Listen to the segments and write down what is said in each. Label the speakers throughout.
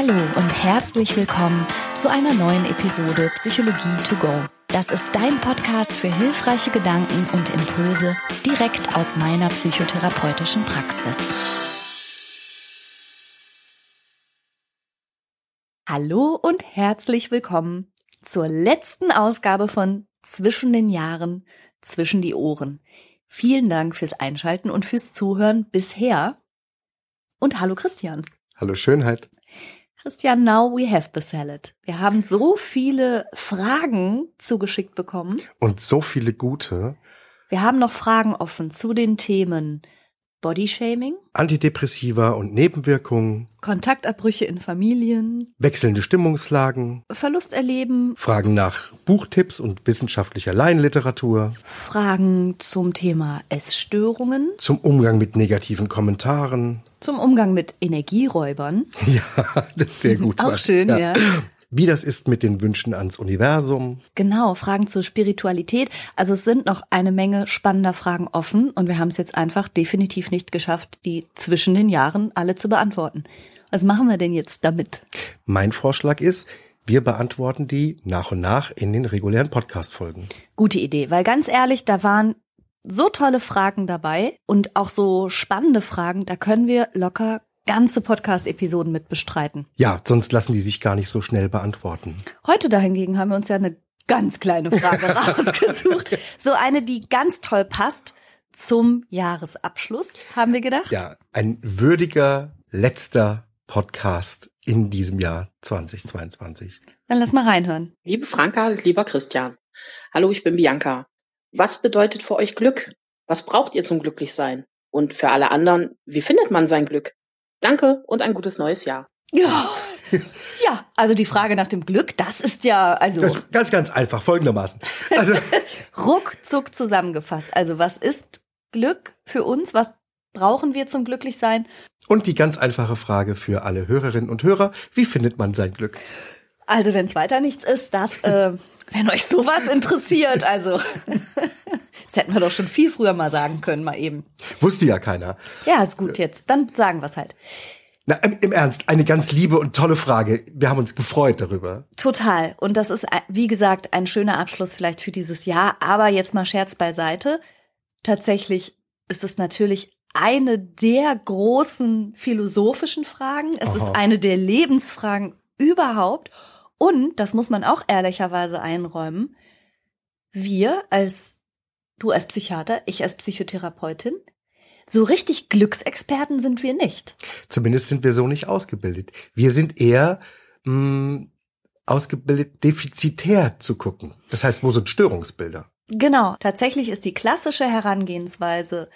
Speaker 1: Hallo und herzlich willkommen zu einer neuen Episode Psychologie to go. Das ist dein Podcast für hilfreiche Gedanken und Impulse direkt aus meiner psychotherapeutischen Praxis. Hallo und herzlich willkommen zur letzten Ausgabe von Zwischen den Jahren, zwischen die Ohren. Vielen Dank fürs Einschalten und fürs Zuhören bisher. Und hallo Christian.
Speaker 2: Hallo Schönheit.
Speaker 1: Christian, now we have the salad. Wir haben so viele Fragen zugeschickt bekommen.
Speaker 2: Und so viele gute.
Speaker 1: Wir haben noch Fragen offen zu den Themen Bodyshaming,
Speaker 2: Antidepressiva und Nebenwirkungen,
Speaker 1: Kontaktabbrüche in Familien,
Speaker 2: wechselnde Stimmungslagen,
Speaker 1: Verlust erleben,
Speaker 2: Fragen nach Buchtipps und wissenschaftlicher Laienliteratur,
Speaker 1: Fragen zum Thema Essstörungen,
Speaker 2: zum Umgang mit negativen Kommentaren.
Speaker 1: zum Umgang mit Energieräubern.
Speaker 2: Ja, das ist sehr gut.
Speaker 1: Auch schön, ja.
Speaker 2: Wie das ist mit den Wünschen ans Universum.
Speaker 1: Genau, Fragen zur Spiritualität. Also es sind noch eine Menge spannender Fragen offen und wir haben es jetzt einfach definitiv nicht geschafft, die zwischen den Jahren alle zu beantworten. Was machen wir denn jetzt damit?
Speaker 2: Mein Vorschlag ist, wir beantworten die nach und nach in den regulären Podcast-Folgen.
Speaker 1: Gute Idee, weil ganz ehrlich, da waren so tolle Fragen dabei und auch so spannende Fragen, da können wir locker ganze Podcast-Episoden mit bestreiten.
Speaker 2: Ja, sonst lassen die sich gar nicht so schnell beantworten.
Speaker 1: Heute dahingegen haben wir uns ja eine ganz kleine Frage rausgesucht. So eine, die ganz toll passt zum Jahresabschluss, haben wir gedacht.
Speaker 2: Ja, ein würdiger letzter Podcast in diesem Jahr 2022.
Speaker 1: Dann lass mal reinhören.
Speaker 3: Liebe Franka, lieber Christian. Hallo, ich bin Bianca. Was bedeutet für euch Glück? Was braucht ihr zum Glücklichsein? Und für alle anderen, wie findet man sein Glück? Danke und ein gutes neues Jahr.
Speaker 1: Ja. Ja, also die Frage nach dem Glück, das ist ja also
Speaker 2: Das ist ganz, ganz einfach, folgendermaßen. Also,
Speaker 1: ruckzuck zusammengefasst. Also was ist Glück für uns? Was brauchen wir zum Glücklichsein?
Speaker 2: und die ganz einfache Frage für alle Hörerinnen und Hörer, wie findet man sein Glück?
Speaker 1: Also wenn es weiter nichts ist, das, äh, wenn euch sowas interessiert, also das hätten wir doch schon viel früher mal sagen können, mal eben.
Speaker 2: Wusste ja keiner.
Speaker 1: Ja, ist gut jetzt. Dann sagen wir es halt.
Speaker 2: Na, im im Ernst, eine ganz liebe und tolle Frage. Wir haben uns gefreut darüber.
Speaker 1: Total. Und das ist, äh, wie gesagt, ein schöner Abschluss vielleicht für dieses Jahr. Aber jetzt mal Scherz beiseite. Tatsächlich ist es natürlich eine der großen philosophischen Fragen. Es ist
Speaker 2: Aha.
Speaker 1: eine der Lebensfragen überhaupt. Und, das muss man auch ehrlicherweise einräumen, wir als, du als Psychiater, ich als Psychotherapeutin, so richtig Glücksexperten sind wir nicht.
Speaker 2: Zumindest sind wir so nicht ausgebildet. Wir sind eher mh, ausgebildet, defizitär zu gucken. Das heißt, wo sind Störungsbilder?
Speaker 1: Genau, tatsächlich ist die klassische Herangehensweise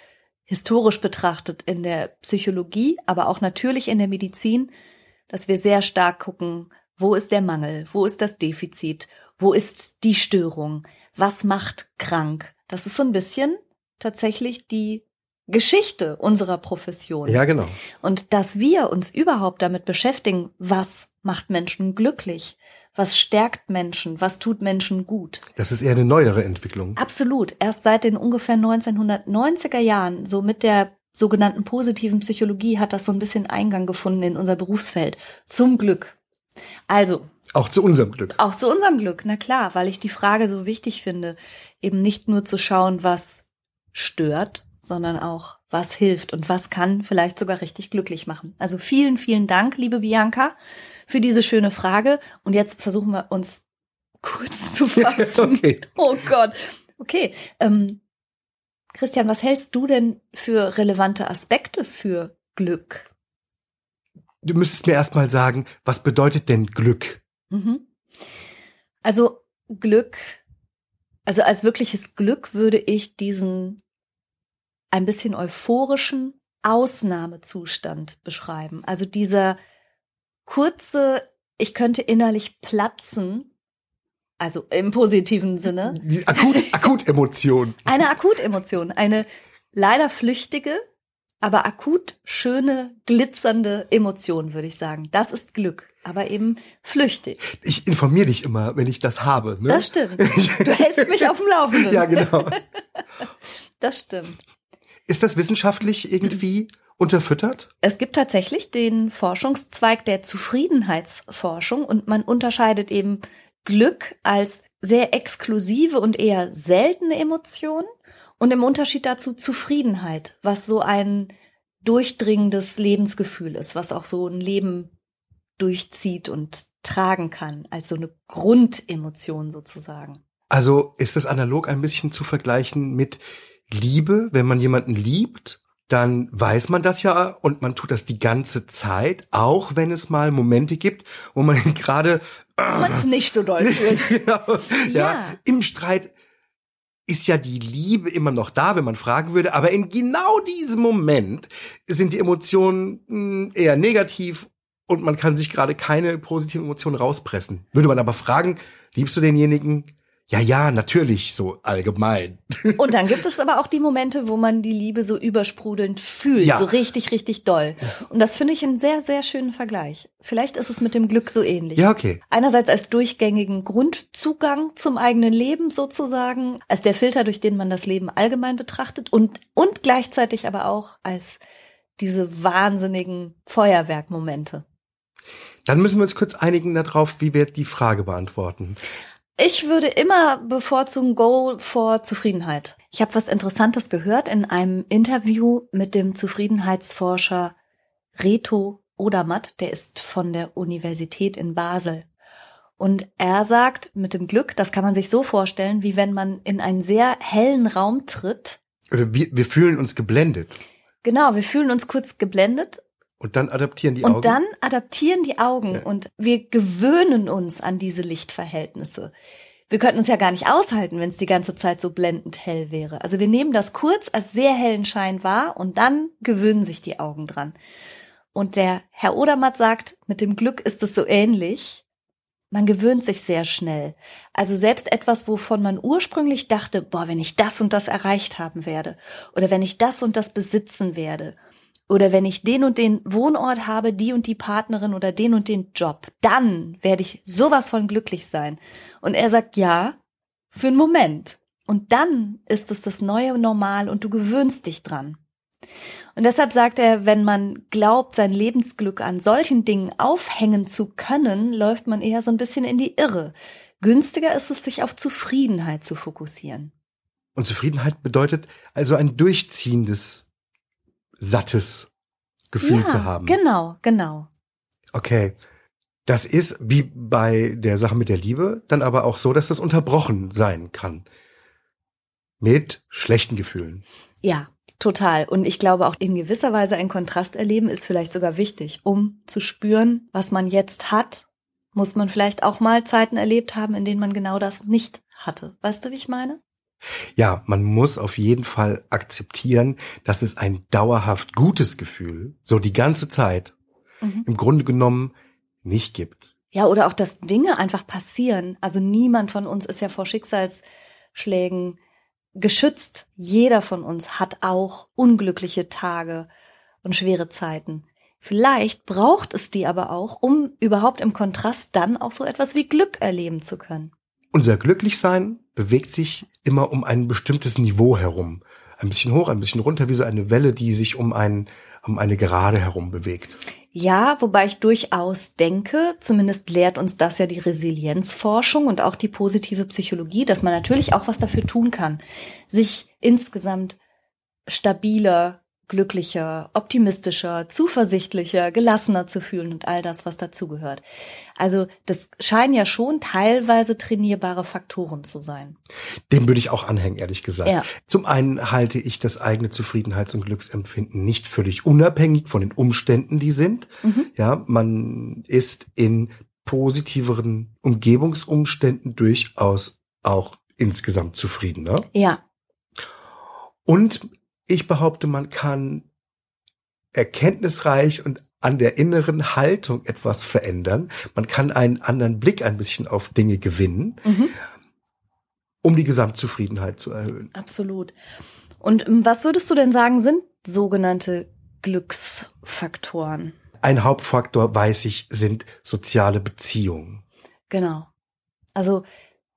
Speaker 1: historisch betrachtet in der Psychologie, aber auch natürlich in der Medizin, dass wir sehr stark gucken, wo ist der Mangel, wo ist das Defizit, wo ist die Störung, was macht krank. Das ist so ein bisschen tatsächlich die Geschichte unserer Profession.
Speaker 2: Ja, genau.
Speaker 1: Und dass wir uns überhaupt damit beschäftigen, was macht Menschen glücklich, was stärkt Menschen, was tut Menschen gut.
Speaker 2: Das ist eher eine neuere Entwicklung.
Speaker 1: Absolut. Erst seit den ungefähr 1990er Jahren, so mit der sogenannten positiven Psychologie, hat das so ein bisschen Eingang gefunden in unser Berufsfeld. Zum Glück. Also,
Speaker 2: Auch zu unserem Glück.
Speaker 1: auch zu unserem Glück, na klar, weil ich die Frage so wichtig finde, eben nicht nur zu schauen, was stört, sondern auch, was hilft und was kann vielleicht sogar richtig glücklich machen. Also vielen, vielen Dank, liebe Bianca, für diese schöne Frage. Und jetzt versuchen wir uns kurz zu fassen.
Speaker 2: Okay.
Speaker 1: Oh Gott. Okay. Ähm, Christian, was hältst du denn für relevante Aspekte für Glück?
Speaker 2: Du müsstest mir erstmal sagen, was bedeutet denn Glück?
Speaker 1: Mhm. Also Glück, also als wirkliches Glück würde ich diesen ein bisschen euphorischen Ausnahmezustand beschreiben. Also dieser kurze, ich könnte innerlich platzen, also im positiven Sinne,
Speaker 2: Die Akut, Akutemotion.
Speaker 1: eine Akutemotion, eine leider flüchtige, aber akut schöne, glitzernde Emotion, würde ich sagen. Das ist Glück, aber eben flüchtig.
Speaker 2: Ich informiere dich immer, wenn ich das habe. Ne?
Speaker 1: Das stimmt. Du hältst mich auf dem Laufenden.
Speaker 2: ja, genau.
Speaker 1: Das stimmt.
Speaker 2: Ist das wissenschaftlich irgendwie unterfüttert?
Speaker 1: Es gibt tatsächlich den Forschungszweig der Zufriedenheitsforschung und man unterscheidet eben Glück als sehr exklusive und eher seltene Emotion und im Unterschied dazu Zufriedenheit, was so ein durchdringendes Lebensgefühl ist, was auch so ein Leben durchzieht und tragen kann, als so eine Grundemotion sozusagen.
Speaker 2: Also ist das analog ein bisschen zu vergleichen mit Liebe, wenn man jemanden liebt, dann weiß man das ja und man tut das die ganze Zeit, auch wenn es mal Momente gibt, wo man gerade
Speaker 1: man es nicht so doll fühlt.
Speaker 2: genau, ja. ja, im Streit ist ja die Liebe immer noch da, wenn man fragen würde, aber in genau diesem Moment sind die Emotionen hm, eher negativ und man kann sich gerade keine positiven Emotionen rauspressen. Würde man aber fragen, liebst du denjenigen? Ja, ja, natürlich, so allgemein.
Speaker 1: Und dann gibt es aber auch die Momente, wo man die Liebe so übersprudelnd fühlt, ja. so richtig, richtig doll. Und das finde ich einen sehr, sehr schönen Vergleich. Vielleicht ist es mit dem Glück so ähnlich.
Speaker 2: Ja, okay.
Speaker 1: Einerseits als durchgängigen Grundzugang zum eigenen Leben sozusagen, als der Filter, durch den man das Leben allgemein betrachtet und, und gleichzeitig aber auch als diese wahnsinnigen Feuerwerkmomente.
Speaker 2: Dann müssen wir uns kurz einigen darauf, wie wir die Frage beantworten.
Speaker 1: Ich würde immer bevorzugen Go for Zufriedenheit. Ich habe was Interessantes gehört in einem Interview mit dem Zufriedenheitsforscher Reto Odermatt, der ist von der Universität in Basel. Und er sagt, mit dem Glück, das kann man sich so vorstellen, wie wenn man in einen sehr hellen Raum tritt.
Speaker 2: Wir, wir fühlen uns geblendet.
Speaker 1: Genau, wir fühlen uns kurz geblendet
Speaker 2: und dann adaptieren die
Speaker 1: und
Speaker 2: Augen.
Speaker 1: Und dann adaptieren die Augen ja. und wir gewöhnen uns an diese Lichtverhältnisse. Wir könnten uns ja gar nicht aushalten, wenn es die ganze Zeit so blendend hell wäre. Also wir nehmen das kurz als sehr hellen Schein wahr und dann gewöhnen sich die Augen dran. Und der Herr Odermatt sagt, mit dem Glück ist es so ähnlich. Man gewöhnt sich sehr schnell. Also selbst etwas, wovon man ursprünglich dachte, boah, wenn ich das und das erreicht haben werde oder wenn ich das und das besitzen werde oder wenn ich den und den Wohnort habe, die und die Partnerin oder den und den Job, dann werde ich sowas von glücklich sein. Und er sagt ja, für einen Moment. Und dann ist es das neue Normal und du gewöhnst dich dran. Und deshalb sagt er, wenn man glaubt, sein Lebensglück an solchen Dingen aufhängen zu können, läuft man eher so ein bisschen in die Irre. Günstiger ist es, sich auf Zufriedenheit zu fokussieren.
Speaker 2: Und Zufriedenheit bedeutet also ein durchziehendes sattes Gefühl ja, zu haben.
Speaker 1: Genau, genau.
Speaker 2: Okay. Das ist wie bei der Sache mit der Liebe dann aber auch so, dass das unterbrochen sein kann. Mit schlechten Gefühlen.
Speaker 1: Ja, total. Und ich glaube auch in gewisser Weise ein Kontrast erleben ist vielleicht sogar wichtig, um zu spüren, was man jetzt hat, muss man vielleicht auch mal Zeiten erlebt haben, in denen man genau das nicht hatte. Weißt du, wie ich meine?
Speaker 2: Ja, man muss auf jeden Fall akzeptieren, dass es ein dauerhaft gutes Gefühl, so die ganze Zeit, mhm. im Grunde genommen nicht gibt.
Speaker 1: Ja, oder auch, dass Dinge einfach passieren. Also niemand von uns ist ja vor Schicksalsschlägen geschützt. Jeder von uns hat auch unglückliche Tage und schwere Zeiten. Vielleicht braucht es die aber auch, um überhaupt im Kontrast dann auch so etwas wie Glück erleben zu können.
Speaker 2: Unser Glücklichsein bewegt sich immer um ein bestimmtes Niveau herum. Ein bisschen hoch, ein bisschen runter, wie so eine Welle, die sich um, ein, um eine Gerade herum bewegt.
Speaker 1: Ja, wobei ich durchaus denke, zumindest lehrt uns das ja die Resilienzforschung und auch die positive Psychologie, dass man natürlich auch was dafür tun kann, sich insgesamt stabiler, glücklicher, optimistischer, zuversichtlicher, gelassener zu fühlen und all das, was dazugehört. Also das scheinen ja schon teilweise trainierbare Faktoren zu sein.
Speaker 2: Dem würde ich auch anhängen, ehrlich gesagt. Ja. Zum einen halte ich das eigene Zufriedenheits- und Glücksempfinden nicht völlig unabhängig von den Umständen, die sind. Mhm. Ja, man ist in positiveren Umgebungsumständen durchaus auch insgesamt zufriedener.
Speaker 1: Ja.
Speaker 2: Und ich behaupte, man kann erkenntnisreich und an der inneren Haltung etwas verändern. Man kann einen anderen Blick ein bisschen auf Dinge gewinnen, mhm. um die Gesamtzufriedenheit zu erhöhen.
Speaker 1: Absolut. Und ähm, was würdest du denn sagen, sind sogenannte Glücksfaktoren?
Speaker 2: Ein Hauptfaktor, weiß ich, sind soziale Beziehungen.
Speaker 1: Genau. Also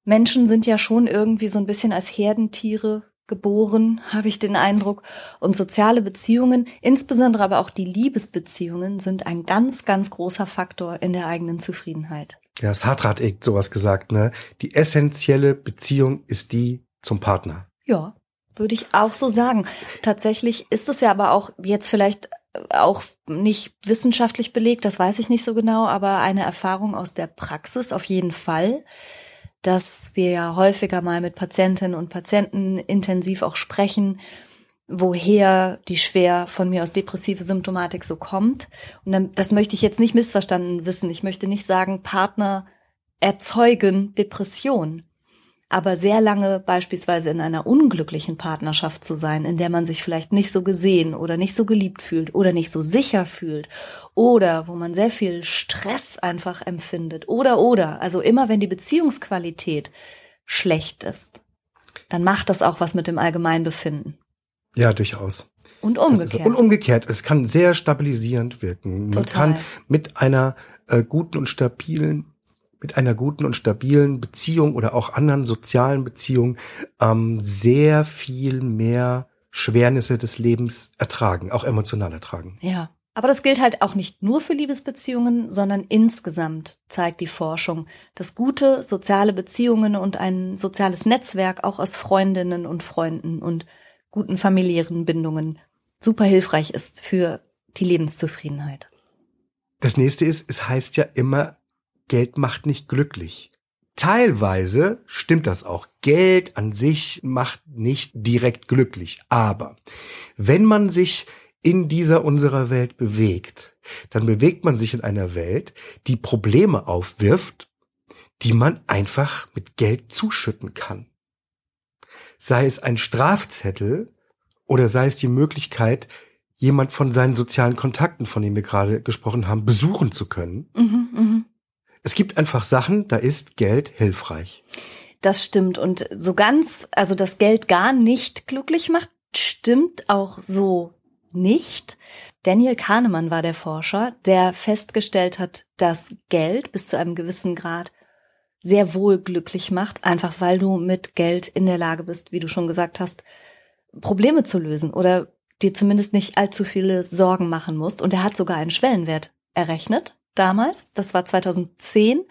Speaker 1: Menschen sind ja schon irgendwie so ein bisschen als Herdentiere geboren, habe ich den Eindruck. Und soziale Beziehungen, insbesondere aber auch die Liebesbeziehungen, sind ein ganz, ganz großer Faktor in der eigenen Zufriedenheit.
Speaker 2: Ja, Sartre hat echt sowas gesagt, ne? Die essentielle Beziehung ist die zum Partner.
Speaker 1: Ja, würde ich auch so sagen. Tatsächlich ist es ja aber auch jetzt vielleicht auch nicht wissenschaftlich belegt, das weiß ich nicht so genau, aber eine Erfahrung aus der Praxis auf jeden Fall dass wir ja häufiger mal mit Patientinnen und Patienten intensiv auch sprechen, woher die schwer von mir aus depressive Symptomatik so kommt. Und dann, das möchte ich jetzt nicht missverstanden wissen. Ich möchte nicht sagen, Partner erzeugen Depression aber sehr lange beispielsweise in einer unglücklichen Partnerschaft zu sein, in der man sich vielleicht nicht so gesehen oder nicht so geliebt fühlt oder nicht so sicher fühlt oder wo man sehr viel Stress einfach empfindet oder oder, also immer wenn die Beziehungsqualität schlecht ist, dann macht das auch was mit dem Allgemeinbefinden.
Speaker 2: Ja, durchaus.
Speaker 1: Und umgekehrt.
Speaker 2: und umgekehrt. Es kann sehr stabilisierend wirken. Man Total. kann mit einer äh, guten und stabilen mit einer guten und stabilen Beziehung oder auch anderen sozialen Beziehungen ähm, sehr viel mehr Schwernisse des Lebens ertragen, auch emotional ertragen.
Speaker 1: Ja. Aber das gilt halt auch nicht nur für Liebesbeziehungen, sondern insgesamt zeigt die Forschung, dass gute soziale Beziehungen und ein soziales Netzwerk auch aus Freundinnen und Freunden und guten familiären Bindungen super hilfreich ist für die Lebenszufriedenheit.
Speaker 2: Das nächste ist, es heißt ja immer, Geld macht nicht glücklich. Teilweise stimmt das auch. Geld an sich macht nicht direkt glücklich. Aber wenn man sich in dieser unserer Welt bewegt, dann bewegt man sich in einer Welt, die Probleme aufwirft, die man einfach mit Geld zuschütten kann. Sei es ein Strafzettel oder sei es die Möglichkeit, jemand von seinen sozialen Kontakten, von denen wir gerade gesprochen haben, besuchen zu können. Mhm, mh. Es gibt einfach Sachen, da ist Geld hilfreich.
Speaker 1: Das stimmt. Und so ganz, also das Geld gar nicht glücklich macht, stimmt auch so nicht. Daniel Kahnemann war der Forscher, der festgestellt hat, dass Geld bis zu einem gewissen Grad sehr wohl glücklich macht, einfach weil du mit Geld in der Lage bist, wie du schon gesagt hast, Probleme zu lösen oder dir zumindest nicht allzu viele Sorgen machen musst. Und er hat sogar einen Schwellenwert errechnet damals, das war 2010,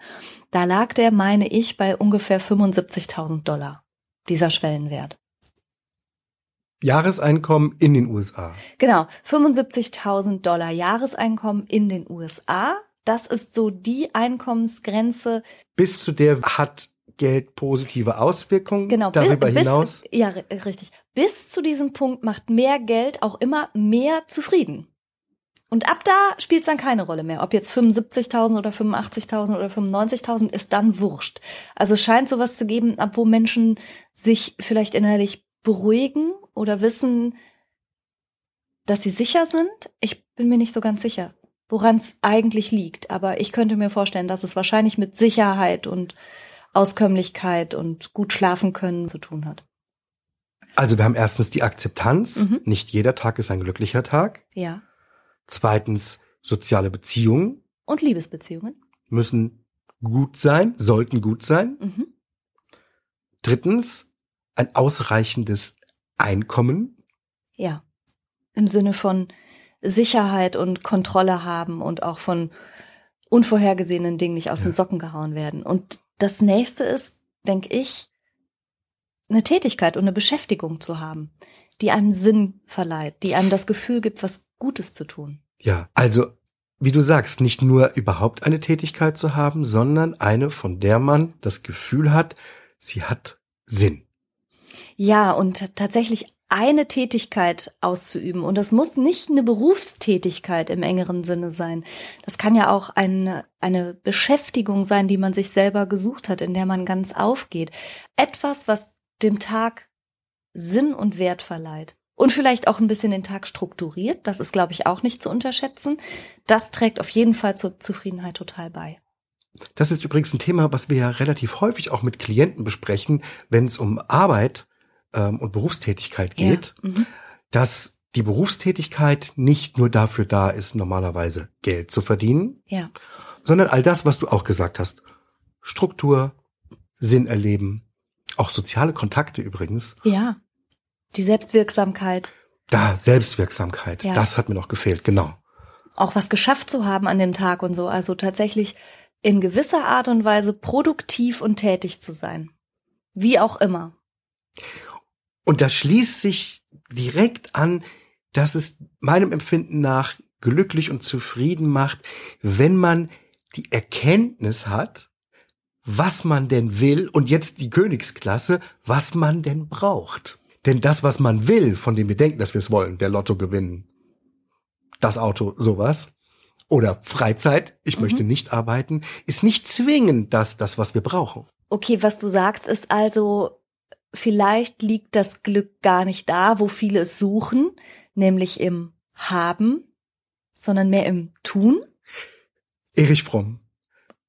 Speaker 1: da lag der, meine ich, bei ungefähr 75.000 Dollar, dieser Schwellenwert.
Speaker 2: Jahreseinkommen in den USA.
Speaker 1: Genau, 75.000 Dollar Jahreseinkommen in den USA. Das ist so die Einkommensgrenze.
Speaker 2: Bis zu der hat Geld positive Auswirkungen genau, darüber
Speaker 1: bis,
Speaker 2: hinaus?
Speaker 1: Ja, richtig. Bis zu diesem Punkt macht mehr Geld auch immer mehr zufrieden. Und ab da spielt es dann keine Rolle mehr. Ob jetzt 75.000 oder 85.000 oder 95.000 ist dann wurscht. Also es scheint sowas zu geben, ab wo Menschen sich vielleicht innerlich beruhigen oder wissen, dass sie sicher sind. Ich bin mir nicht so ganz sicher, woran es eigentlich liegt. Aber ich könnte mir vorstellen, dass es wahrscheinlich mit Sicherheit und Auskömmlichkeit und gut schlafen können zu tun hat.
Speaker 2: Also wir haben erstens die Akzeptanz. Mhm. Nicht jeder Tag ist ein glücklicher Tag.
Speaker 1: Ja.
Speaker 2: Zweitens, soziale Beziehungen.
Speaker 1: Und Liebesbeziehungen.
Speaker 2: Müssen gut sein, sollten gut sein. Mhm. Drittens, ein ausreichendes Einkommen.
Speaker 1: Ja. Im Sinne von Sicherheit und Kontrolle haben und auch von unvorhergesehenen Dingen nicht aus ja. den Socken gehauen werden. Und das nächste ist, denke ich, eine Tätigkeit und eine Beschäftigung zu haben, die einem Sinn verleiht, die einem das Gefühl gibt, was Gutes zu tun.
Speaker 2: Ja, also wie du sagst, nicht nur überhaupt eine Tätigkeit zu haben, sondern eine, von der man das Gefühl hat, sie hat Sinn.
Speaker 1: Ja, und tatsächlich eine Tätigkeit auszuüben. Und das muss nicht eine Berufstätigkeit im engeren Sinne sein. Das kann ja auch eine, eine Beschäftigung sein, die man sich selber gesucht hat, in der man ganz aufgeht. Etwas, was dem Tag Sinn und Wert verleiht und vielleicht auch ein bisschen den Tag strukturiert. Das ist, glaube ich, auch nicht zu unterschätzen. Das trägt auf jeden Fall zur Zufriedenheit total bei.
Speaker 2: Das ist übrigens ein Thema, was wir ja relativ häufig auch mit Klienten besprechen, wenn es um Arbeit ähm, und Berufstätigkeit geht, ja. mhm. dass die Berufstätigkeit nicht nur dafür da ist, normalerweise Geld zu verdienen,
Speaker 1: ja.
Speaker 2: sondern all das, was du auch gesagt hast. Struktur, Sinn erleben, auch soziale Kontakte übrigens.
Speaker 1: Ja Die Selbstwirksamkeit.
Speaker 2: Da, Selbstwirksamkeit. Ja. Das hat mir noch gefehlt, genau.
Speaker 1: Auch was geschafft zu haben an dem Tag und so. Also tatsächlich in gewisser Art und Weise produktiv und tätig zu sein. Wie auch immer.
Speaker 2: Und da schließt sich direkt an, dass es meinem Empfinden nach glücklich und zufrieden macht, wenn man die Erkenntnis hat, was man denn will und jetzt die Königsklasse, was man denn braucht. Denn das, was man will, von dem wir denken, dass wir es wollen, der Lotto gewinnen, das Auto, sowas, oder Freizeit, ich mhm. möchte nicht arbeiten, ist nicht zwingend das, das, was wir brauchen.
Speaker 1: Okay, was du sagst, ist also, vielleicht liegt das Glück gar nicht da, wo viele es suchen, nämlich im Haben, sondern mehr im Tun.
Speaker 2: Erich Fromm.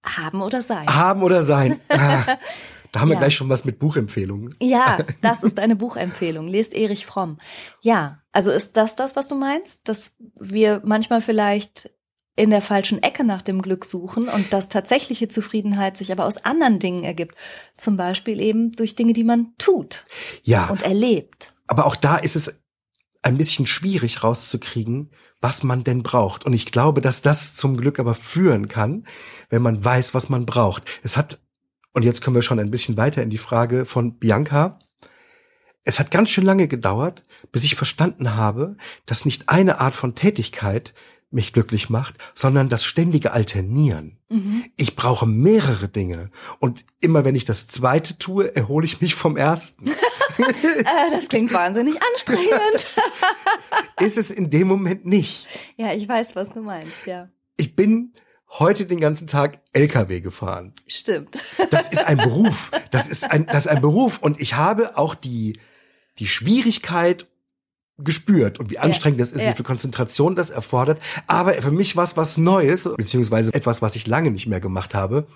Speaker 1: Haben oder sein.
Speaker 2: Haben oder sein. Da haben wir gleich schon was mit Buchempfehlungen.
Speaker 1: Ja, das ist eine Buchempfehlung. Lest Erich Fromm. Ja, also ist das das, was du meinst? Dass wir manchmal vielleicht in der falschen Ecke nach dem Glück suchen und dass tatsächliche Zufriedenheit sich aber aus anderen Dingen ergibt. Zum Beispiel eben durch Dinge, die man tut
Speaker 2: ja,
Speaker 1: und erlebt.
Speaker 2: Aber auch da ist es ein bisschen schwierig rauszukriegen, was man denn braucht. Und ich glaube, dass das zum Glück aber führen kann, wenn man weiß, was man braucht. Es hat, und jetzt können wir schon ein bisschen weiter in die Frage von Bianca. Es hat ganz schön lange gedauert, bis ich verstanden habe, dass nicht eine Art von Tätigkeit mich glücklich macht, sondern das ständige Alternieren. Mhm. Ich brauche mehrere Dinge. Und immer wenn ich das zweite tue, erhole ich mich vom ersten.
Speaker 1: äh, das klingt wahnsinnig anstrengend.
Speaker 2: Ist es in dem Moment nicht.
Speaker 1: Ja, ich weiß, was du meinst, ja.
Speaker 2: Ich bin heute den ganzen Tag LKW gefahren.
Speaker 1: Stimmt.
Speaker 2: Das ist ein Beruf. Das ist ein, das ist ein Beruf. Und ich habe auch die, die Schwierigkeit gespürt und wie anstrengend ja, das ist, ja. wie viel Konzentration das erfordert. Aber für mich war es was Neues, beziehungsweise etwas, was ich lange nicht mehr gemacht habe.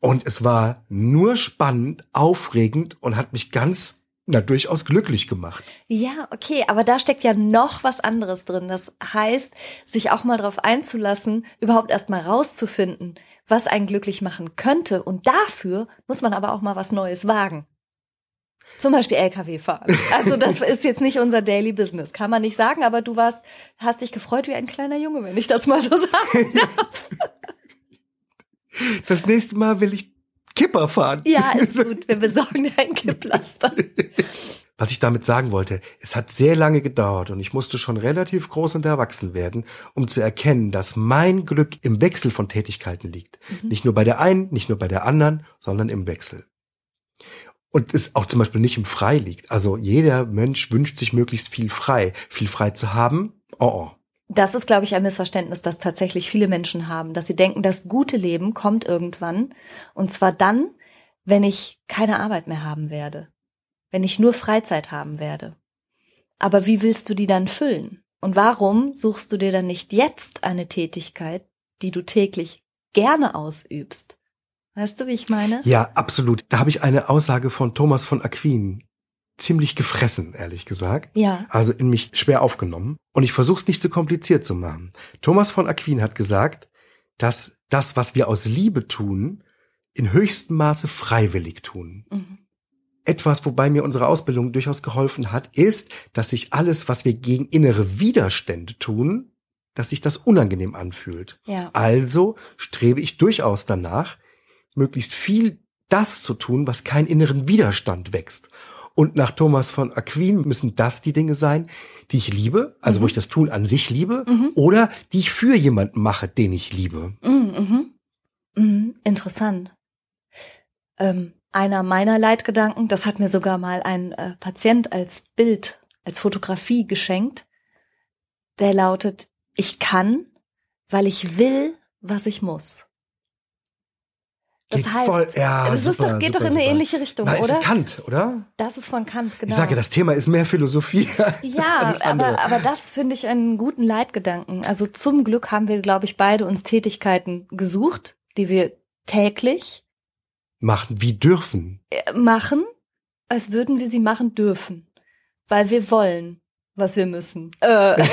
Speaker 2: Und es war nur spannend, aufregend und hat mich ganz na, durchaus glücklich gemacht.
Speaker 1: Ja, okay, aber da steckt ja noch was anderes drin. Das heißt, sich auch mal darauf einzulassen, überhaupt erst mal rauszufinden, was einen glücklich machen könnte. Und dafür muss man aber auch mal was Neues wagen. Zum Beispiel LKW fahren. Also das ist jetzt nicht unser Daily Business, kann man nicht sagen, aber du warst, hast dich gefreut wie ein kleiner Junge, wenn ich das mal so sagen darf.
Speaker 2: Das nächste Mal will ich Kipper fahren.
Speaker 1: Ja, ist gut. Wir besorgen dir ein Kipplaster.
Speaker 2: Was ich damit sagen wollte, es hat sehr lange gedauert und ich musste schon relativ groß und erwachsen werden, um zu erkennen, dass mein Glück im Wechsel von Tätigkeiten liegt. Mhm. Nicht nur bei der einen, nicht nur bei der anderen, sondern im Wechsel und es auch zum Beispiel nicht im Frei liegt. Also jeder Mensch wünscht sich möglichst viel frei. Viel frei zu haben, oh oh.
Speaker 1: Das ist, glaube ich, ein Missverständnis, das tatsächlich viele Menschen haben, dass sie denken, das gute Leben kommt irgendwann. Und zwar dann, wenn ich keine Arbeit mehr haben werde. Wenn ich nur Freizeit haben werde. Aber wie willst du die dann füllen? Und warum suchst du dir dann nicht jetzt eine Tätigkeit, die du täglich gerne ausübst? Weißt du, wie ich meine?
Speaker 2: Ja, absolut. Da habe ich eine Aussage von Thomas von Aquin ziemlich gefressen, ehrlich gesagt.
Speaker 1: Ja.
Speaker 2: Also in mich schwer aufgenommen. Und ich versuche es nicht zu kompliziert zu machen. Thomas von Aquin hat gesagt, dass das, was wir aus Liebe tun, in höchstem Maße freiwillig tun. Mhm. Etwas, wobei mir unsere Ausbildung durchaus geholfen hat, ist, dass sich alles, was wir gegen innere Widerstände tun, dass sich das unangenehm anfühlt.
Speaker 1: Ja.
Speaker 2: Also strebe ich durchaus danach, möglichst viel das zu tun, was keinen inneren Widerstand wächst. Und nach Thomas von Aquin müssen das die Dinge sein, die ich liebe, also mhm. wo ich das Tun an sich liebe, mhm. oder die ich für jemanden mache, den ich liebe.
Speaker 1: Mhm. mhm. mhm. Interessant. Ähm, einer meiner Leitgedanken, das hat mir sogar mal ein äh, Patient als Bild, als Fotografie geschenkt, der lautet, ich kann, weil ich will, was ich muss. Das
Speaker 2: geht
Speaker 1: heißt,
Speaker 2: voll, ja,
Speaker 1: das
Speaker 2: super,
Speaker 1: doch, geht
Speaker 2: super,
Speaker 1: doch in eine
Speaker 2: super.
Speaker 1: ähnliche Richtung,
Speaker 2: Na,
Speaker 1: oder?
Speaker 2: Ist Kant, oder?
Speaker 1: Das ist von Kant, genau.
Speaker 2: Ich sage, das Thema ist mehr Philosophie. Als
Speaker 1: ja,
Speaker 2: alles andere.
Speaker 1: aber, aber das finde ich einen guten Leitgedanken. Also zum Glück haben wir, glaube ich, beide uns Tätigkeiten gesucht, die wir täglich
Speaker 2: machen, wie dürfen.
Speaker 1: Äh, machen, als würden wir sie machen dürfen. Weil wir wollen, was wir müssen. Äh.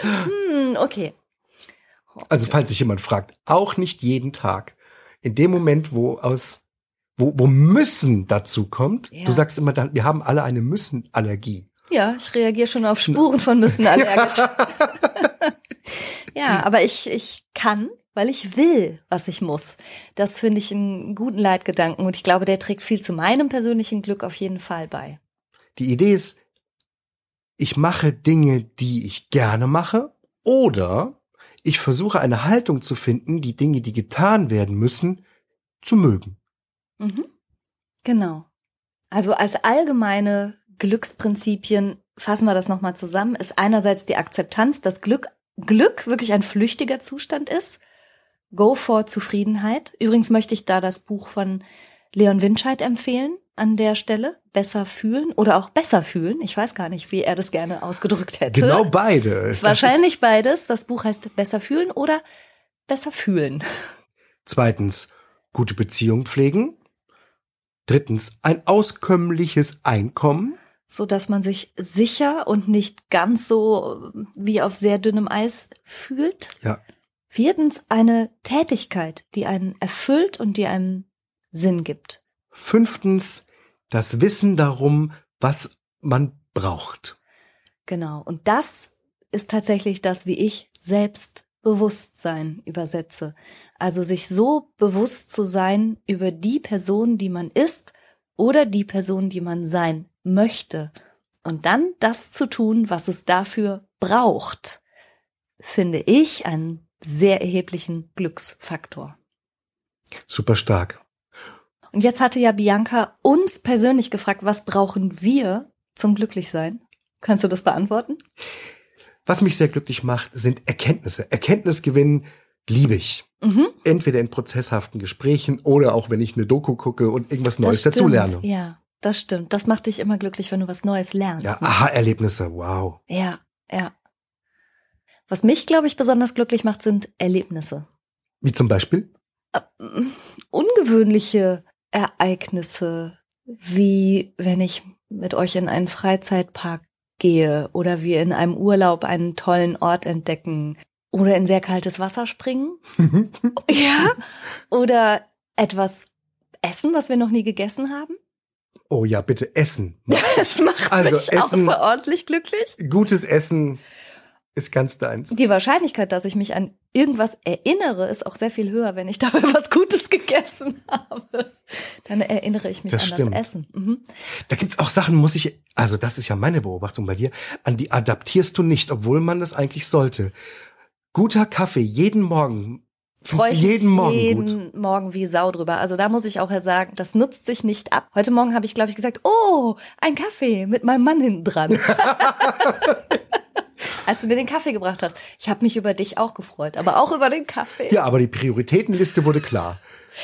Speaker 1: hm, okay.
Speaker 2: Also falls sich jemand fragt, auch nicht jeden Tag in dem Moment, wo aus wo, wo müssen dazu kommt.
Speaker 1: Ja.
Speaker 2: Du sagst immer, dann, wir haben alle eine Müssenallergie.
Speaker 1: Ja, ich reagiere schon auf Spuren von Müssen allergisch. ja, aber ich, ich kann, weil ich will, was ich muss. Das finde ich einen guten Leitgedanken und ich glaube, der trägt viel zu meinem persönlichen Glück auf jeden Fall bei.
Speaker 2: Die Idee ist, ich mache Dinge, die ich gerne mache, oder ich versuche eine Haltung zu finden, die Dinge, die getan werden müssen, zu mögen.
Speaker 1: Mhm. Genau. Also als allgemeine Glücksprinzipien fassen wir das nochmal zusammen, ist einerseits die Akzeptanz, dass Glück, Glück wirklich ein flüchtiger Zustand ist. Go for Zufriedenheit. Übrigens möchte ich da das Buch von Leon Winscheid empfehlen an der Stelle. Besser fühlen oder auch besser fühlen. Ich weiß gar nicht, wie er das gerne ausgedrückt hätte.
Speaker 2: Genau beide. Das
Speaker 1: Wahrscheinlich beides. Das Buch heißt Besser fühlen oder Besser fühlen.
Speaker 2: Zweitens, gute Beziehung pflegen. Drittens, ein auskömmliches Einkommen.
Speaker 1: so dass man sich sicher und nicht ganz so wie auf sehr dünnem Eis fühlt.
Speaker 2: Ja.
Speaker 1: Viertens eine Tätigkeit, die einen erfüllt und die einem Sinn gibt.
Speaker 2: Fünftens, das Wissen darum, was man braucht.
Speaker 1: Genau. Und das ist tatsächlich das, wie ich Selbstbewusstsein übersetze. Also sich so bewusst zu sein über die Person, die man ist oder die Person, die man sein möchte. Und dann das zu tun, was es dafür braucht, finde ich einen sehr erheblichen Glücksfaktor.
Speaker 2: Super stark.
Speaker 1: Und jetzt hatte ja Bianca uns persönlich gefragt, was brauchen wir zum Glücklichsein? Kannst du das beantworten?
Speaker 2: Was mich sehr glücklich macht, sind Erkenntnisse. Erkenntnisgewinn liebe ich.
Speaker 1: Mhm.
Speaker 2: Entweder in prozesshaften Gesprächen oder auch wenn ich eine Doku gucke und irgendwas Neues
Speaker 1: Das
Speaker 2: dazu
Speaker 1: stimmt.
Speaker 2: lerne.
Speaker 1: Ja, das stimmt. Das macht dich immer glücklich, wenn du was Neues lernst.
Speaker 2: Ja,
Speaker 1: ne?
Speaker 2: Aha-Erlebnisse, wow.
Speaker 1: ja, ja. Was mich, glaube ich, besonders glücklich macht, sind Erlebnisse.
Speaker 2: Wie zum Beispiel?
Speaker 1: Ähm, Ungewöhnliche Ereignisse, wie wenn ich mit euch in einen Freizeitpark gehe oder wir in einem Urlaub einen tollen Ort entdecken oder in sehr kaltes Wasser springen. Ja. Oder etwas essen, was wir noch nie gegessen haben.
Speaker 2: oh ja, bitte Essen.
Speaker 1: Das macht
Speaker 2: Also
Speaker 1: mich auch
Speaker 2: Essen-
Speaker 1: so ordentlich glücklich.
Speaker 2: Gutes Essen ist ganz deins.
Speaker 1: Die Wahrscheinlichkeit, dass ich mich an irgendwas erinnere, ist auch sehr viel höher, wenn ich dabei was Gutes gegessen habe. Dann erinnere ich mich
Speaker 2: Das
Speaker 1: an
Speaker 2: stimmt.
Speaker 1: das Essen. Mhm.
Speaker 2: Da gibt's auch Sachen, muss ich, also das ist ja meine Beobachtung bei dir, an die adaptierst du nicht, obwohl man das eigentlich sollte. Guter Kaffee jeden Morgen.
Speaker 1: Freue ich
Speaker 2: jeden Morgen
Speaker 1: jeden
Speaker 2: gut.
Speaker 1: Morgen wie Sau drüber. Also da muss ich auch sagen, das nutzt sich nicht ab. Heute Morgen habe ich, glaube ich, gesagt, oh, ein Kaffee mit meinem Mann hinten dran. Als du mir den Kaffee gebracht hast. Ich habe mich über dich auch gefreut, aber auch über den Kaffee.
Speaker 2: Ja, aber die Prioritätenliste wurde klar.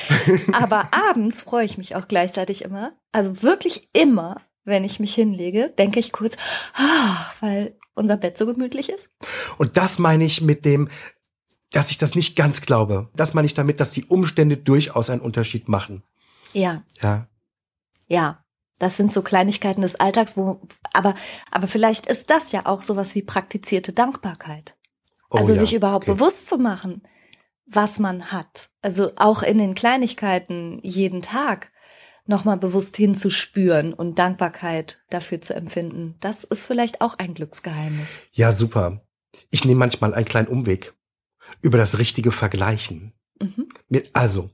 Speaker 1: Aber abends freue ich mich auch gleichzeitig immer. Also wirklich immer, wenn ich mich hinlege, denke ich kurz, ah, weil unser Bett so gemütlich ist.
Speaker 2: Und das meine ich mit dem, dass ich das nicht ganz glaube. Das meine ich damit, dass die Umstände durchaus einen Unterschied machen.
Speaker 1: Ja,
Speaker 2: Ja.
Speaker 1: ja. Das sind so Kleinigkeiten des Alltags, wo, aber, aber vielleicht ist das ja auch sowas wie praktizierte Dankbarkeit.
Speaker 2: Oh
Speaker 1: also
Speaker 2: ja,
Speaker 1: sich überhaupt
Speaker 2: okay.
Speaker 1: bewusst zu machen, was man hat. Also auch in den Kleinigkeiten jeden Tag nochmal bewusst hinzuspüren und Dankbarkeit dafür zu empfinden. Das ist vielleicht auch ein Glücksgeheimnis.
Speaker 2: Ja, super. Ich nehme manchmal einen kleinen Umweg über das richtige Vergleichen.
Speaker 1: Mhm.
Speaker 2: Mit, also,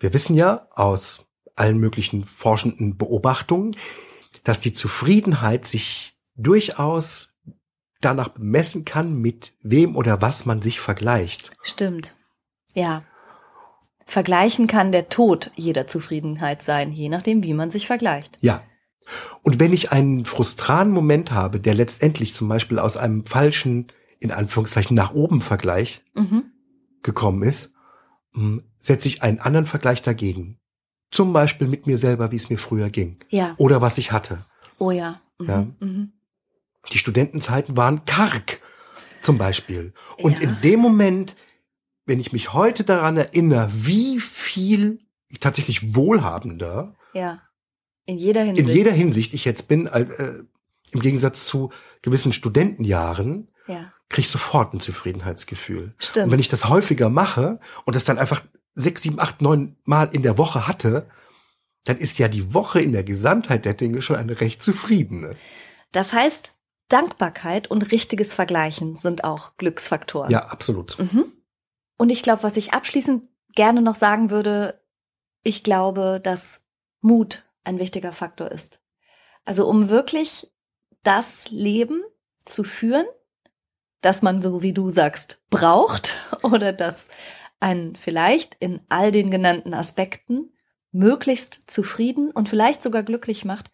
Speaker 2: wir wissen ja aus allen möglichen forschenden Beobachtungen, dass die Zufriedenheit sich durchaus danach bemessen kann, mit wem oder was man sich vergleicht.
Speaker 1: Stimmt. Ja. Vergleichen kann der Tod jeder Zufriedenheit sein, je nachdem, wie man sich vergleicht.
Speaker 2: Ja. Und wenn ich einen frustranen Moment habe, der letztendlich zum Beispiel aus einem falschen, in Anführungszeichen, nach oben Vergleich
Speaker 1: Mhm.
Speaker 2: gekommen ist, mh, setze ich einen anderen Vergleich dagegen. Zum Beispiel mit mir selber, wie es mir früher ging.
Speaker 1: Ja.
Speaker 2: Oder was ich hatte.
Speaker 1: Oh ja. Mhm.
Speaker 2: Ja.
Speaker 1: Mhm.
Speaker 2: Die Studentenzeiten waren karg, zum Beispiel. Und
Speaker 1: Ja.
Speaker 2: in dem Moment, wenn ich mich heute daran erinnere, wie viel tatsächlich wohlhabender
Speaker 1: Ja. In jeder
Speaker 2: in
Speaker 1: Hinsicht.
Speaker 2: jeder Hinsicht ich jetzt bin, äh, im Gegensatz zu gewissen Studentenjahren,
Speaker 1: ja.
Speaker 2: kriege ich sofort ein Zufriedenheitsgefühl.
Speaker 1: Stimmt.
Speaker 2: Und wenn ich das häufiger mache und das dann einfach sechs, sieben, acht, neun Mal in der Woche hatte, dann ist ja die Woche in der Gesamtheit der Dinge schon eine recht zufriedene.
Speaker 1: Das heißt, Dankbarkeit und richtiges Vergleichen sind auch Glücksfaktoren.
Speaker 2: Ja, absolut.
Speaker 1: Mhm. Und ich glaube, was ich abschließend gerne noch sagen würde, ich glaube, dass Mut ein wichtiger Faktor ist. Also um wirklich das Leben zu führen, das man so wie du sagst braucht oder das einen vielleicht in all den genannten Aspekten möglichst zufrieden und vielleicht sogar glücklich macht,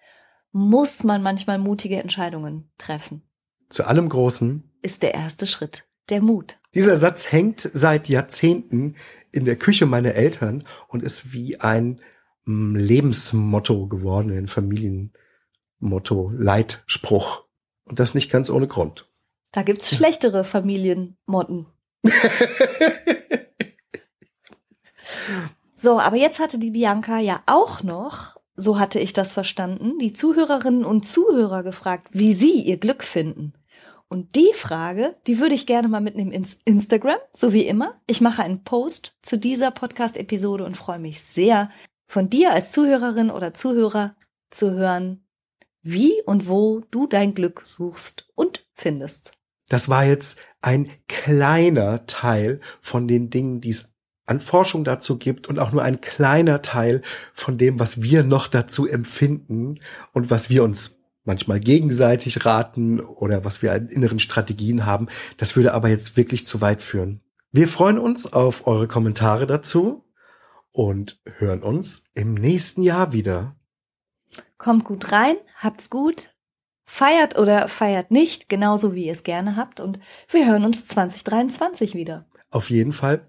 Speaker 1: muss man manchmal mutige Entscheidungen treffen.
Speaker 2: Zu allem Großen
Speaker 1: ist der erste Schritt der Mut.
Speaker 2: Dieser Satz hängt seit Jahrzehnten in der Küche meiner Eltern und ist wie ein mm, Lebensmotto geworden, ein Familienmotto, Leitspruch. Und das nicht ganz ohne Grund.
Speaker 1: Da gibt's schlechtere Familienmotten. so, aber jetzt hatte die Bianca ja auch noch so hatte ich das verstanden, die Zuhörerinnen und Zuhörer gefragt, wie sie ihr Glück finden. Und die Frage, die würde ich gerne mal mitnehmen ins Instagram, so wie immer. Ich mache einen Post zu dieser Podcast-Episode und freue mich sehr, von dir als Zuhörerin oder Zuhörer zu hören, wie und wo du dein Glück suchst und findest.
Speaker 2: Das war jetzt ein kleiner Teil von den Dingen, die es an Forschung dazu gibt und auch nur ein kleiner Teil von dem, was wir noch dazu empfinden und was wir uns manchmal gegenseitig raten oder was wir an inneren Strategien haben. Das würde aber jetzt wirklich zu weit führen. Wir freuen uns auf eure Kommentare dazu und hören uns im nächsten Jahr wieder.
Speaker 1: Kommt gut rein, habt's gut, feiert oder feiert nicht, genauso wie ihr es gerne habt und wir hören uns 2023 wieder.
Speaker 2: Auf jeden Fall